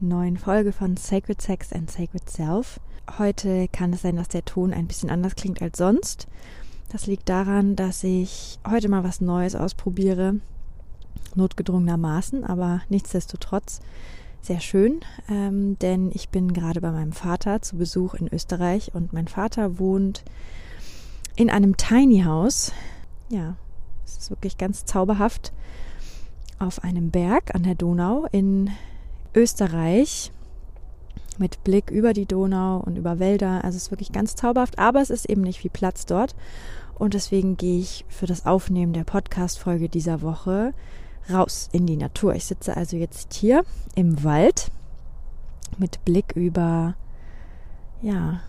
neuen Folge von Sacred Sex and Sacred Self. Heute kann es sein, dass der Ton ein bisschen anders klingt als sonst. Das liegt daran, dass ich heute mal was Neues ausprobiere, notgedrungenermaßen, aber nichtsdestotrotz sehr schön, ähm, denn ich bin gerade bei meinem Vater zu Besuch in Österreich und mein Vater wohnt in einem Tiny House. Ja, es ist wirklich ganz zauberhaft auf einem Berg an der Donau in Österreich mit Blick über die Donau und über Wälder. Also es ist wirklich ganz zauberhaft, aber es ist eben nicht viel Platz dort. Und deswegen gehe ich für das Aufnehmen der Podcast-Folge dieser Woche raus in die Natur. Ich sitze also jetzt hier im Wald mit Blick über, ja,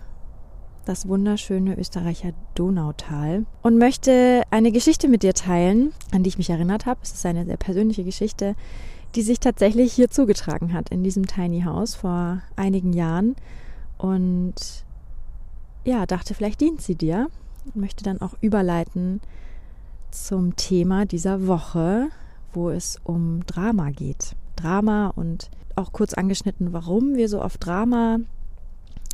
das wunderschöne Österreicher Donautal und möchte eine Geschichte mit dir teilen, an die ich mich erinnert habe. Es ist eine sehr persönliche Geschichte, die sich tatsächlich hier zugetragen hat, in diesem Tiny House vor einigen Jahren. Und ja, dachte, vielleicht dient sie dir und möchte dann auch überleiten zum Thema dieser Woche, wo es um Drama geht. Drama und auch kurz angeschnitten, warum wir so oft Drama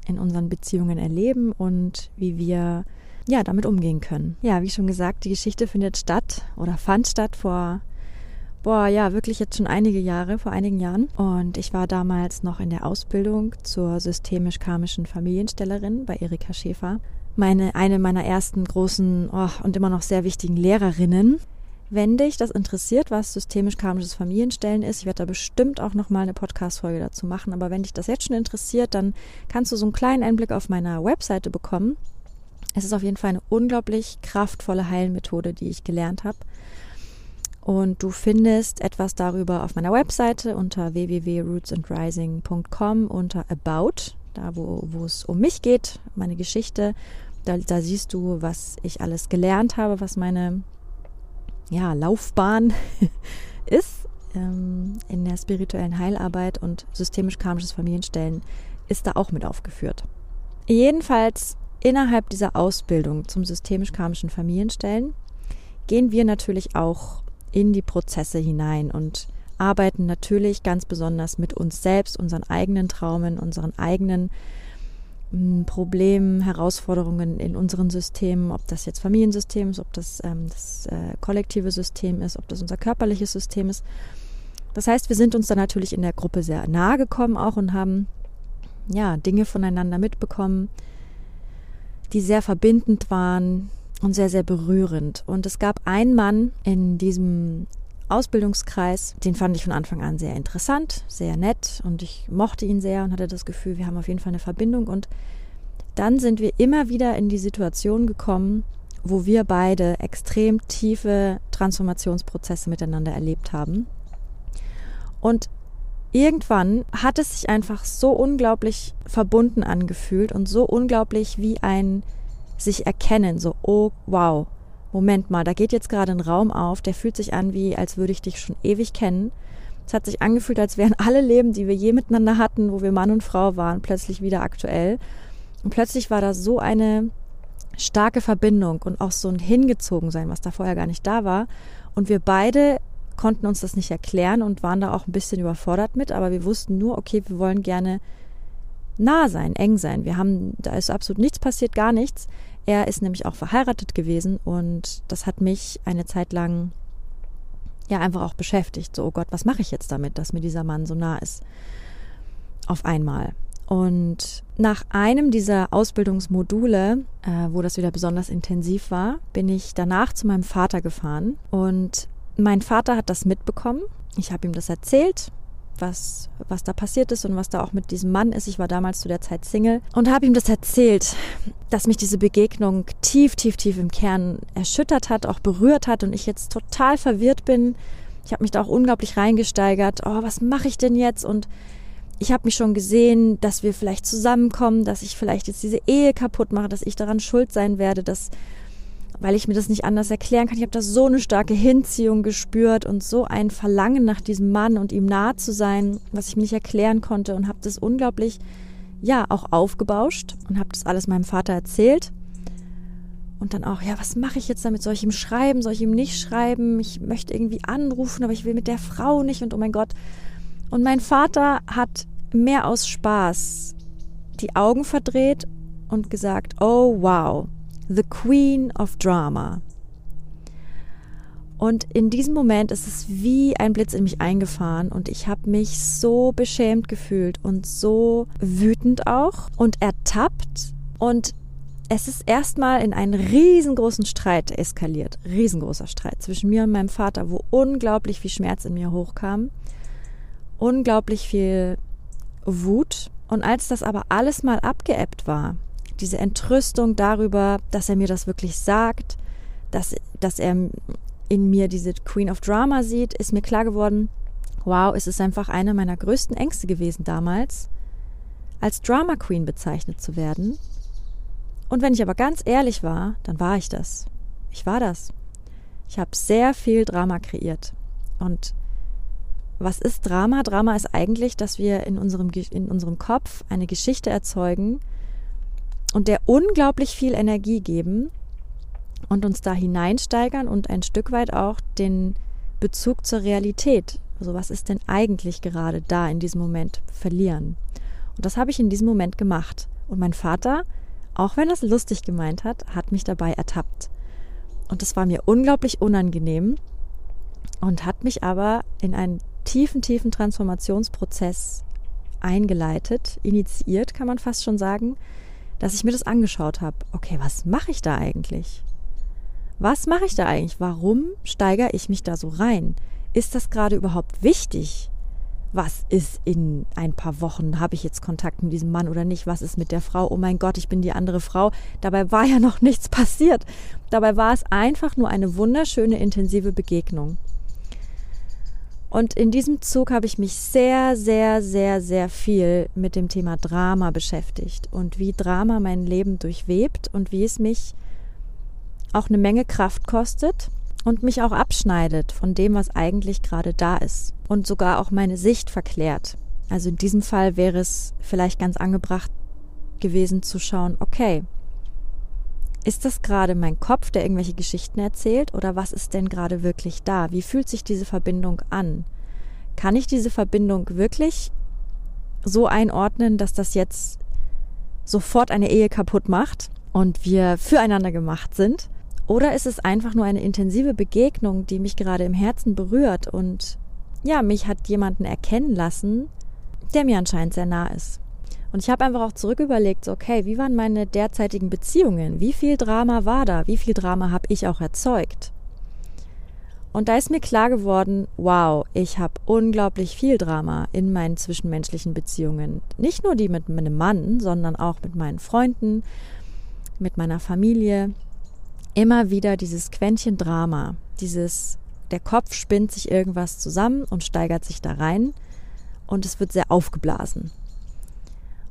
in unseren Beziehungen erleben und wie wir ja damit umgehen können. Ja, wie schon gesagt, die Geschichte findet statt oder fand statt vor boah, ja, wirklich jetzt schon einige Jahre, vor einigen Jahren. Und ich war damals noch in der Ausbildung zur systemisch-karmischen Familienstellerin bei Erika Schäfer. Meine, eine meiner ersten großen oh, und immer noch sehr wichtigen Lehrerinnen. Wenn dich das interessiert, was systemisch-karmisches Familienstellen ist, ich werde da bestimmt auch nochmal eine Podcast-Folge dazu machen, aber wenn dich das jetzt schon interessiert, dann kannst du so einen kleinen Einblick auf meiner Webseite bekommen. Es ist auf jeden Fall eine unglaublich kraftvolle Heilmethode, die ich gelernt habe. Und du findest etwas darüber auf meiner Webseite unter www.rootsandrising.com unter About, da wo, wo es um mich geht, meine Geschichte. Da, da siehst du, was ich alles gelernt habe, was meine ja, Laufbahn ist ähm, in der spirituellen Heilarbeit und systemisch-karmisches Familienstellen ist da auch mit aufgeführt. Jedenfalls innerhalb dieser Ausbildung zum systemisch-karmischen Familienstellen gehen wir natürlich auch in die Prozesse hinein und arbeiten natürlich ganz besonders mit uns selbst, unseren eigenen Traumen, unseren eigenen hm, Problemen, Herausforderungen in unseren Systemen, ob das jetzt Familiensystem ist, ob das ähm, das äh, kollektive System ist, ob das unser körperliches System ist. Das heißt, wir sind uns da natürlich in der Gruppe sehr nahe gekommen auch und haben ja Dinge voneinander mitbekommen, die sehr verbindend waren, und sehr, sehr berührend. Und es gab einen Mann in diesem Ausbildungskreis, den fand ich von Anfang an sehr interessant, sehr nett und ich mochte ihn sehr und hatte das Gefühl, wir haben auf jeden Fall eine Verbindung. Und dann sind wir immer wieder in die Situation gekommen, wo wir beide extrem tiefe Transformationsprozesse miteinander erlebt haben. Und irgendwann hat es sich einfach so unglaublich verbunden angefühlt und so unglaublich wie ein sich erkennen, so, oh wow, Moment mal, da geht jetzt gerade ein Raum auf, der fühlt sich an wie, als würde ich dich schon ewig kennen. Es hat sich angefühlt, als wären alle Leben, die wir je miteinander hatten, wo wir Mann und Frau waren, plötzlich wieder aktuell. Und plötzlich war da so eine starke Verbindung und auch so ein Hingezogensein, was da vorher gar nicht da war. Und wir beide konnten uns das nicht erklären und waren da auch ein bisschen überfordert mit, aber wir wussten nur, okay, wir wollen gerne nah sein, eng sein. Wir haben, da ist absolut nichts passiert, gar nichts. Er ist nämlich auch verheiratet gewesen und das hat mich eine Zeit lang ja einfach auch beschäftigt. So, oh Gott, was mache ich jetzt damit, dass mir dieser Mann so nah ist? Auf einmal. Und nach einem dieser Ausbildungsmodule, äh, wo das wieder besonders intensiv war, bin ich danach zu meinem Vater gefahren. Und mein Vater hat das mitbekommen. Ich habe ihm das erzählt was, was da passiert ist und was da auch mit diesem Mann ist. Ich war damals zu der Zeit Single und habe ihm das erzählt, dass mich diese Begegnung tief, tief, tief im Kern erschüttert hat, auch berührt hat und ich jetzt total verwirrt bin. Ich habe mich da auch unglaublich reingesteigert. Oh, was mache ich denn jetzt? Und ich habe mich schon gesehen, dass wir vielleicht zusammenkommen, dass ich vielleicht jetzt diese Ehe kaputt mache, dass ich daran schuld sein werde, dass weil ich mir das nicht anders erklären kann. Ich habe da so eine starke Hinziehung gespürt und so ein Verlangen nach diesem Mann und ihm nahe zu sein, was ich mir nicht erklären konnte und habe das unglaublich, ja, auch aufgebauscht und habe das alles meinem Vater erzählt. Und dann auch, ja, was mache ich jetzt damit? Soll ich ihm schreiben? Soll ich ihm nicht schreiben? Ich möchte irgendwie anrufen, aber ich will mit der Frau nicht und oh mein Gott. Und mein Vater hat mehr aus Spaß die Augen verdreht und gesagt, oh wow, The Queen of Drama. Und in diesem Moment ist es wie ein Blitz in mich eingefahren und ich habe mich so beschämt gefühlt und so wütend auch und ertappt und es ist erstmal in einen riesengroßen Streit eskaliert, riesengroßer Streit zwischen mir und meinem Vater, wo unglaublich viel Schmerz in mir hochkam, unglaublich viel Wut und als das aber alles mal abgeebbt war diese Entrüstung darüber, dass er mir das wirklich sagt, dass, dass er in mir diese Queen of Drama sieht, ist mir klar geworden, wow, es ist einfach eine meiner größten Ängste gewesen damals, als Drama Queen bezeichnet zu werden. Und wenn ich aber ganz ehrlich war, dann war ich das. Ich war das. Ich habe sehr viel Drama kreiert. Und was ist Drama? Drama ist eigentlich, dass wir in unserem, in unserem Kopf eine Geschichte erzeugen, und der unglaublich viel Energie geben und uns da hineinsteigern und ein Stück weit auch den Bezug zur Realität, also was ist denn eigentlich gerade da in diesem Moment, verlieren. Und das habe ich in diesem Moment gemacht. Und mein Vater, auch wenn er es lustig gemeint hat, hat mich dabei ertappt. Und das war mir unglaublich unangenehm und hat mich aber in einen tiefen, tiefen Transformationsprozess eingeleitet, initiiert, kann man fast schon sagen, dass ich mir das angeschaut habe. Okay, was mache ich da eigentlich? Was mache ich da eigentlich? Warum steigere ich mich da so rein? Ist das gerade überhaupt wichtig? Was ist in ein paar Wochen? Habe ich jetzt Kontakt mit diesem Mann oder nicht? Was ist mit der Frau? Oh mein Gott, ich bin die andere Frau. Dabei war ja noch nichts passiert. Dabei war es einfach nur eine wunderschöne, intensive Begegnung. Und in diesem Zug habe ich mich sehr, sehr, sehr, sehr viel mit dem Thema Drama beschäftigt und wie Drama mein Leben durchwebt und wie es mich auch eine Menge Kraft kostet und mich auch abschneidet von dem, was eigentlich gerade da ist und sogar auch meine Sicht verklärt. Also in diesem Fall wäre es vielleicht ganz angebracht gewesen zu schauen, okay, ist das gerade mein Kopf, der irgendwelche Geschichten erzählt oder was ist denn gerade wirklich da? Wie fühlt sich diese Verbindung an? Kann ich diese Verbindung wirklich so einordnen, dass das jetzt sofort eine Ehe kaputt macht und wir füreinander gemacht sind? Oder ist es einfach nur eine intensive Begegnung, die mich gerade im Herzen berührt und ja, mich hat jemanden erkennen lassen, der mir anscheinend sehr nah ist? Und ich habe einfach auch zurück überlegt, so, okay, wie waren meine derzeitigen Beziehungen? Wie viel Drama war da? Wie viel Drama habe ich auch erzeugt? Und da ist mir klar geworden, wow, ich habe unglaublich viel Drama in meinen zwischenmenschlichen Beziehungen. Nicht nur die mit meinem Mann, sondern auch mit meinen Freunden, mit meiner Familie. Immer wieder dieses Quäntchen Drama, dieses, der Kopf spinnt sich irgendwas zusammen und steigert sich da rein und es wird sehr aufgeblasen.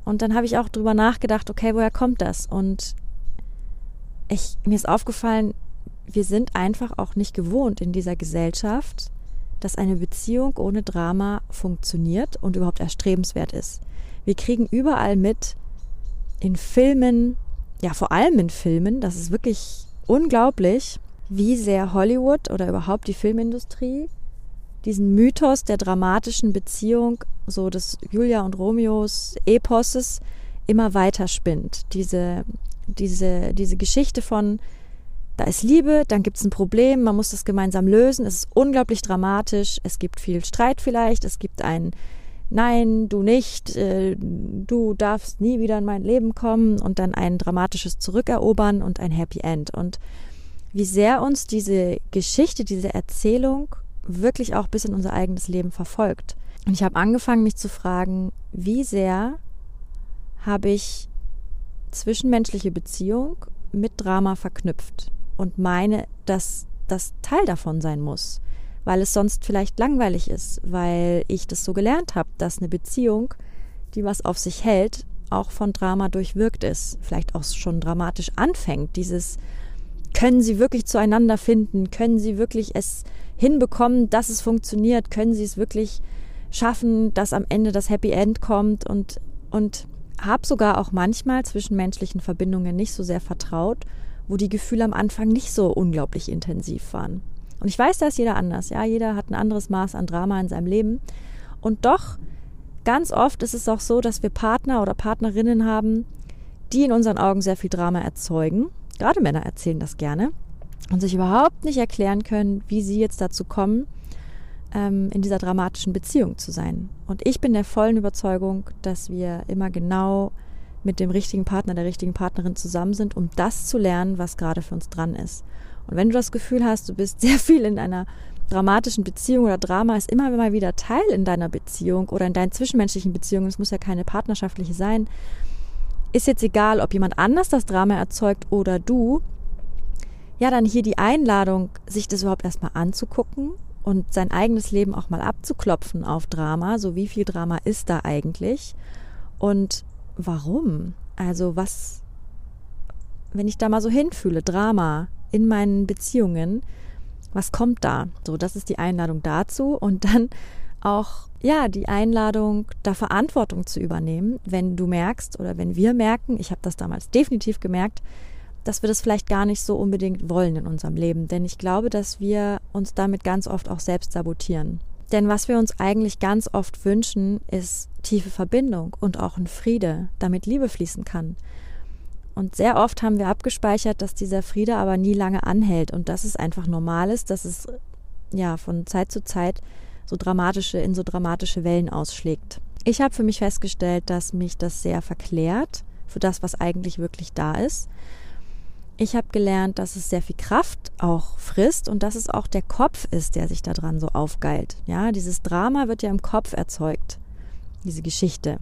Und dann habe ich auch drüber nachgedacht, okay, woher kommt das? Und ich, mir ist aufgefallen, wir sind einfach auch nicht gewohnt in dieser Gesellschaft, dass eine Beziehung ohne Drama funktioniert und überhaupt erstrebenswert ist. Wir kriegen überall mit, in Filmen, ja vor allem in Filmen, das ist wirklich unglaublich, wie sehr Hollywood oder überhaupt die Filmindustrie diesen Mythos der dramatischen Beziehung, so des Julia und Romeos Eposes, immer weiter spinnt. Diese, diese, diese Geschichte von, da ist Liebe, dann gibt es ein Problem, man muss das gemeinsam lösen, es ist unglaublich dramatisch, es gibt viel Streit vielleicht, es gibt ein Nein, du nicht, äh, du darfst nie wieder in mein Leben kommen und dann ein dramatisches Zurückerobern und ein Happy End. Und wie sehr uns diese Geschichte, diese Erzählung wirklich auch bis in unser eigenes Leben verfolgt. Und ich habe angefangen, mich zu fragen, wie sehr habe ich zwischenmenschliche Beziehung mit Drama verknüpft und meine, dass das Teil davon sein muss, weil es sonst vielleicht langweilig ist, weil ich das so gelernt habe, dass eine Beziehung, die was auf sich hält, auch von Drama durchwirkt ist, vielleicht auch schon dramatisch anfängt. Dieses können sie wirklich zueinander finden, können sie wirklich es hinbekommen, dass es funktioniert, können sie es wirklich schaffen, dass am Ende das Happy End kommt und und habe sogar auch manchmal zwischenmenschlichen Verbindungen nicht so sehr vertraut, wo die Gefühle am Anfang nicht so unglaublich intensiv waren. Und ich weiß, da ist jeder anders. Ja, jeder hat ein anderes Maß an Drama in seinem Leben. Und doch, ganz oft ist es auch so, dass wir Partner oder Partnerinnen haben, die in unseren Augen sehr viel Drama erzeugen. Gerade Männer erzählen das gerne und sich überhaupt nicht erklären können, wie sie jetzt dazu kommen, ähm, in dieser dramatischen Beziehung zu sein. Und ich bin der vollen Überzeugung, dass wir immer genau mit dem richtigen Partner, der richtigen Partnerin zusammen sind, um das zu lernen, was gerade für uns dran ist. Und wenn du das Gefühl hast, du bist sehr viel in einer dramatischen Beziehung oder Drama ist immer mal wieder Teil in deiner Beziehung oder in deinen zwischenmenschlichen Beziehungen, es muss ja keine partnerschaftliche sein, ist jetzt egal, ob jemand anders das Drama erzeugt oder du, ja, dann hier die Einladung, sich das überhaupt erstmal anzugucken und sein eigenes Leben auch mal abzuklopfen auf Drama. So wie viel Drama ist da eigentlich? Und warum? Also was, wenn ich da mal so hinfühle, Drama in meinen Beziehungen, was kommt da? So, das ist die Einladung dazu und dann auch ja die Einladung, da Verantwortung zu übernehmen, wenn du merkst oder wenn wir merken, ich habe das damals definitiv gemerkt, dass wir das vielleicht gar nicht so unbedingt wollen in unserem Leben. Denn ich glaube, dass wir uns damit ganz oft auch selbst sabotieren. Denn was wir uns eigentlich ganz oft wünschen, ist tiefe Verbindung und auch ein Friede, damit Liebe fließen kann. Und sehr oft haben wir abgespeichert, dass dieser Friede aber nie lange anhält und dass es einfach normal ist, dass es ja von Zeit zu Zeit so dramatische in so dramatische Wellen ausschlägt. Ich habe für mich festgestellt, dass mich das sehr verklärt für das, was eigentlich wirklich da ist ich habe gelernt, dass es sehr viel Kraft auch frisst und dass es auch der Kopf ist, der sich daran so aufgeilt. Ja, dieses Drama wird ja im Kopf erzeugt, diese Geschichte.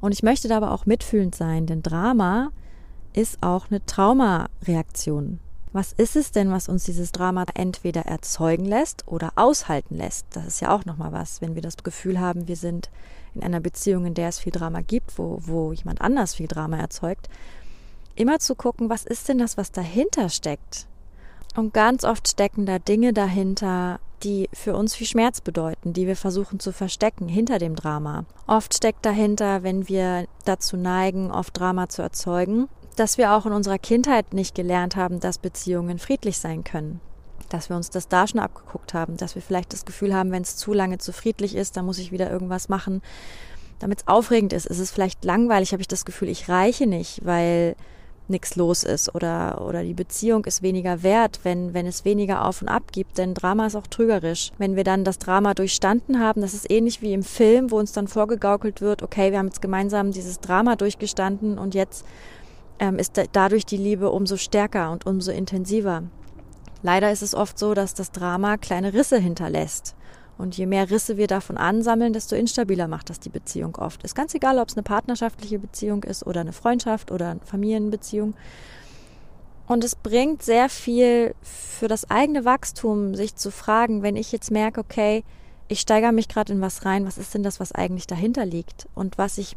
Und ich möchte da aber auch mitfühlend sein, denn Drama ist auch eine Traumareaktion. Was ist es denn, was uns dieses Drama entweder erzeugen lässt oder aushalten lässt? Das ist ja auch nochmal was, wenn wir das Gefühl haben, wir sind in einer Beziehung, in der es viel Drama gibt, wo, wo jemand anders viel Drama erzeugt, immer zu gucken, was ist denn das, was dahinter steckt. Und ganz oft stecken da Dinge dahinter, die für uns viel Schmerz bedeuten, die wir versuchen zu verstecken hinter dem Drama. Oft steckt dahinter, wenn wir dazu neigen, oft Drama zu erzeugen, dass wir auch in unserer Kindheit nicht gelernt haben, dass Beziehungen friedlich sein können. Dass wir uns das da schon abgeguckt haben, dass wir vielleicht das Gefühl haben, wenn es zu lange zu friedlich ist, dann muss ich wieder irgendwas machen, damit es aufregend ist. Ist es vielleicht langweilig, habe ich das Gefühl, ich reiche nicht, weil nichts los ist oder, oder die Beziehung ist weniger wert, wenn, wenn es weniger auf und ab gibt, denn Drama ist auch trügerisch. Wenn wir dann das Drama durchstanden haben, das ist ähnlich wie im Film, wo uns dann vorgegaukelt wird, okay, wir haben jetzt gemeinsam dieses Drama durchgestanden und jetzt ähm, ist da, dadurch die Liebe umso stärker und umso intensiver. Leider ist es oft so, dass das Drama kleine Risse hinterlässt. Und je mehr Risse wir davon ansammeln, desto instabiler macht das die Beziehung oft. Ist ganz egal, ob es eine partnerschaftliche Beziehung ist oder eine Freundschaft oder eine Familienbeziehung. Und es bringt sehr viel für das eigene Wachstum, sich zu fragen, wenn ich jetzt merke, okay, ich steigere mich gerade in was rein, was ist denn das, was eigentlich dahinter liegt und was ich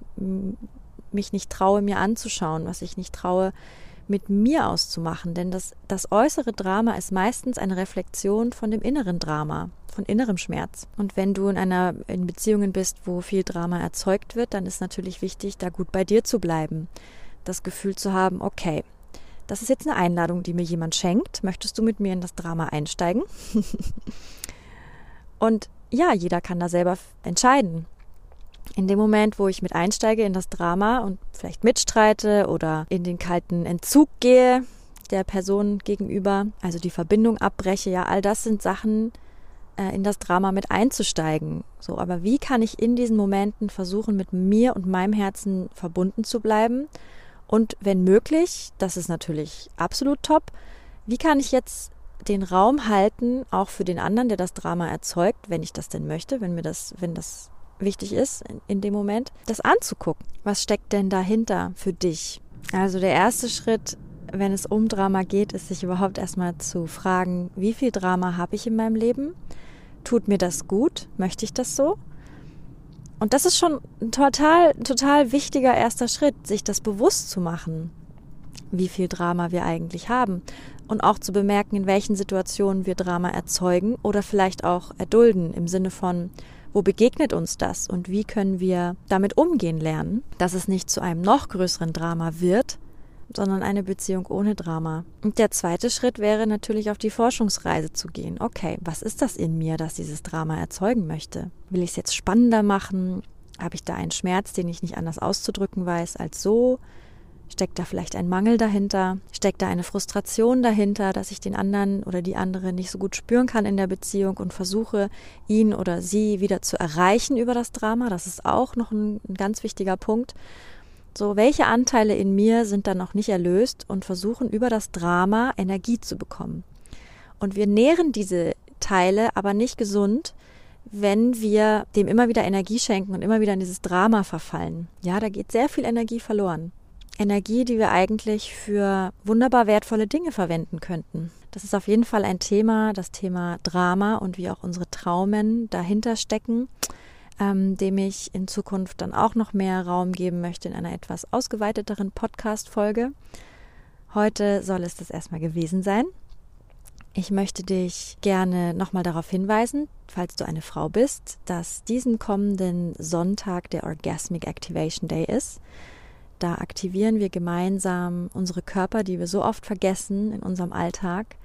mich nicht traue, mir anzuschauen, was ich nicht traue, mit mir auszumachen. Denn das, das äußere Drama ist meistens eine Reflexion von dem inneren Drama von innerem Schmerz. Und wenn du in einer in Beziehungen bist, wo viel Drama erzeugt wird, dann ist natürlich wichtig, da gut bei dir zu bleiben. Das Gefühl zu haben, okay, das ist jetzt eine Einladung, die mir jemand schenkt. Möchtest du mit mir in das Drama einsteigen? und ja, jeder kann da selber entscheiden. In dem Moment, wo ich mit einsteige in das Drama und vielleicht mitstreite oder in den kalten Entzug gehe der Person gegenüber, also die Verbindung abbreche, ja, all das sind Sachen, äh, in das Drama mit einzusteigen. So, aber wie kann ich in diesen Momenten versuchen, mit mir und meinem Herzen verbunden zu bleiben? Und wenn möglich, das ist natürlich absolut top, wie kann ich jetzt den Raum halten, auch für den anderen, der das Drama erzeugt, wenn ich das denn möchte, wenn mir das, wenn das wichtig ist in, in dem Moment, das anzugucken. Was steckt denn dahinter für dich? Also der erste Schritt, wenn es um Drama geht, ist sich überhaupt erstmal zu fragen, wie viel Drama habe ich in meinem Leben? Tut mir das gut? Möchte ich das so? Und das ist schon ein total, total wichtiger erster Schritt, sich das bewusst zu machen, wie viel Drama wir eigentlich haben. Und auch zu bemerken, in welchen Situationen wir Drama erzeugen oder vielleicht auch erdulden, im Sinne von, wo begegnet uns das und wie können wir damit umgehen lernen, dass es nicht zu einem noch größeren Drama wird, sondern eine Beziehung ohne Drama. Und der zweite Schritt wäre natürlich auf die Forschungsreise zu gehen. Okay, was ist das in mir, das dieses Drama erzeugen möchte? Will ich es jetzt spannender machen? Habe ich da einen Schmerz, den ich nicht anders auszudrücken weiß als so? Steckt da vielleicht ein Mangel dahinter? Steckt da eine Frustration dahinter, dass ich den anderen oder die andere nicht so gut spüren kann in der Beziehung und versuche, ihn oder sie wieder zu erreichen über das Drama? Das ist auch noch ein, ein ganz wichtiger Punkt. So, welche Anteile in mir sind dann noch nicht erlöst und versuchen über das Drama Energie zu bekommen? Und wir nähren diese Teile aber nicht gesund, wenn wir dem immer wieder Energie schenken und immer wieder in dieses Drama verfallen. Ja, da geht sehr viel Energie verloren. Energie, die wir eigentlich für wunderbar wertvolle Dinge verwenden könnten. Das ist auf jeden Fall ein Thema, das Thema Drama und wie auch unsere Traumen dahinter stecken, ähm, dem ich in Zukunft dann auch noch mehr Raum geben möchte in einer etwas ausgeweiteteren Podcast-Folge. Heute soll es das erstmal gewesen sein. Ich möchte dich gerne nochmal darauf hinweisen, falls du eine Frau bist, dass diesen kommenden Sonntag der Orgasmic Activation Day ist. Da aktivieren wir gemeinsam unsere Körper, die wir so oft vergessen in unserem Alltag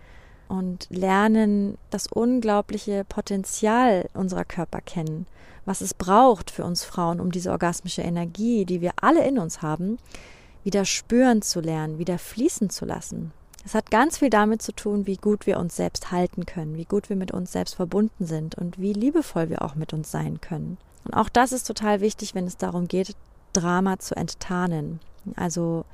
und lernen das unglaubliche Potenzial unserer Körper kennen, was es braucht für uns Frauen, um diese orgasmische Energie, die wir alle in uns haben, wieder spüren zu lernen, wieder fließen zu lassen. Es hat ganz viel damit zu tun, wie gut wir uns selbst halten können, wie gut wir mit uns selbst verbunden sind und wie liebevoll wir auch mit uns sein können. Und auch das ist total wichtig, wenn es darum geht, Drama zu enttarnen. Also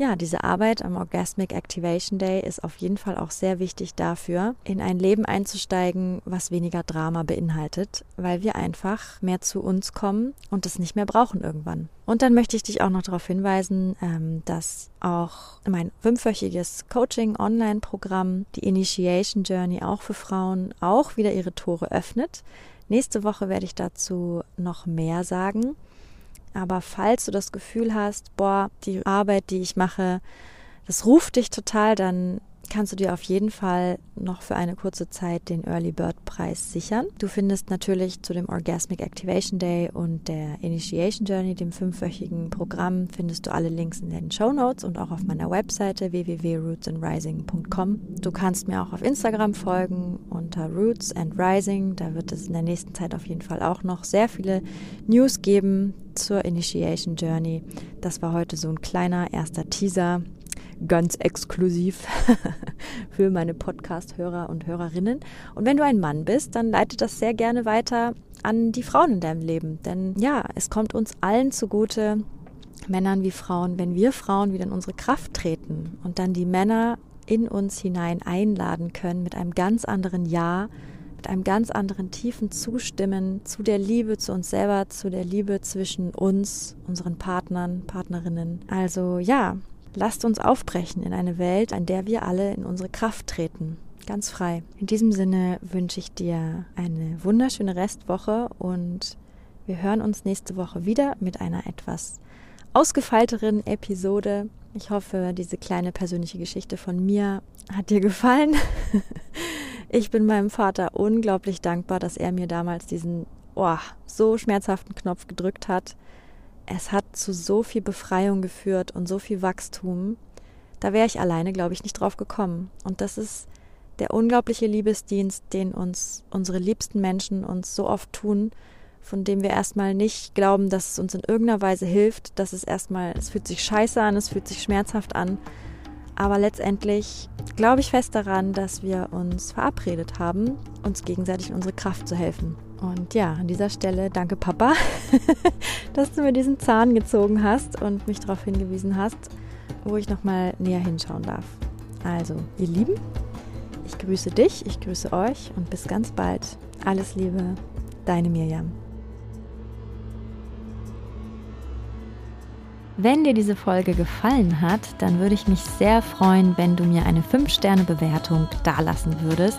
ja, diese Arbeit am Orgasmic Activation Day ist auf jeden Fall auch sehr wichtig dafür, in ein Leben einzusteigen, was weniger Drama beinhaltet, weil wir einfach mehr zu uns kommen und es nicht mehr brauchen irgendwann. Und dann möchte ich dich auch noch darauf hinweisen, ähm, dass auch mein fünfwöchiges Coaching-Online-Programm, die Initiation Journey, auch für Frauen, auch wieder ihre Tore öffnet. Nächste Woche werde ich dazu noch mehr sagen. Aber falls du das Gefühl hast, boah, die Arbeit, die ich mache, das ruft dich total, dann kannst du dir auf jeden Fall noch für eine kurze Zeit den Early Bird Preis sichern. Du findest natürlich zu dem Orgasmic Activation Day und der Initiation Journey, dem fünfwöchigen Programm, findest du alle Links in den Show Notes und auch auf meiner Webseite www.rootsandrising.com. Du kannst mir auch auf Instagram folgen unter Roots and Rising. Da wird es in der nächsten Zeit auf jeden Fall auch noch sehr viele News geben zur Initiation Journey. Das war heute so ein kleiner erster Teaser ganz exklusiv für meine Podcast-Hörer und Hörerinnen. Und wenn du ein Mann bist, dann leite das sehr gerne weiter an die Frauen in deinem Leben. Denn ja, es kommt uns allen zugute, Männern wie Frauen, wenn wir Frauen wieder in unsere Kraft treten und dann die Männer in uns hinein einladen können mit einem ganz anderen Ja, mit einem ganz anderen tiefen Zustimmen zu der Liebe zu uns selber, zu der Liebe zwischen uns, unseren Partnern, Partnerinnen. Also ja, Lasst uns aufbrechen in eine Welt, an der wir alle in unsere Kraft treten. Ganz frei. In diesem Sinne wünsche ich dir eine wunderschöne Restwoche und wir hören uns nächste Woche wieder mit einer etwas ausgefeilteren Episode. Ich hoffe, diese kleine persönliche Geschichte von mir hat dir gefallen. Ich bin meinem Vater unglaublich dankbar, dass er mir damals diesen oh, so schmerzhaften Knopf gedrückt hat es hat zu so viel Befreiung geführt und so viel Wachstum. Da wäre ich alleine, glaube ich, nicht drauf gekommen. Und das ist der unglaubliche Liebesdienst, den uns unsere liebsten Menschen uns so oft tun, von dem wir erstmal nicht glauben, dass es uns in irgendeiner Weise hilft, dass es erstmal, es fühlt sich scheiße an, es fühlt sich schmerzhaft an. Aber letztendlich glaube ich fest daran, dass wir uns verabredet haben, uns gegenseitig in unsere Kraft zu helfen. Und ja, an dieser Stelle danke Papa, dass du mir diesen Zahn gezogen hast und mich darauf hingewiesen hast, wo ich nochmal näher hinschauen darf. Also, ihr Lieben, ich grüße dich, ich grüße euch und bis ganz bald. Alles Liebe, deine Mirjam. Wenn dir diese Folge gefallen hat, dann würde ich mich sehr freuen, wenn du mir eine 5-Sterne-Bewertung dalassen würdest.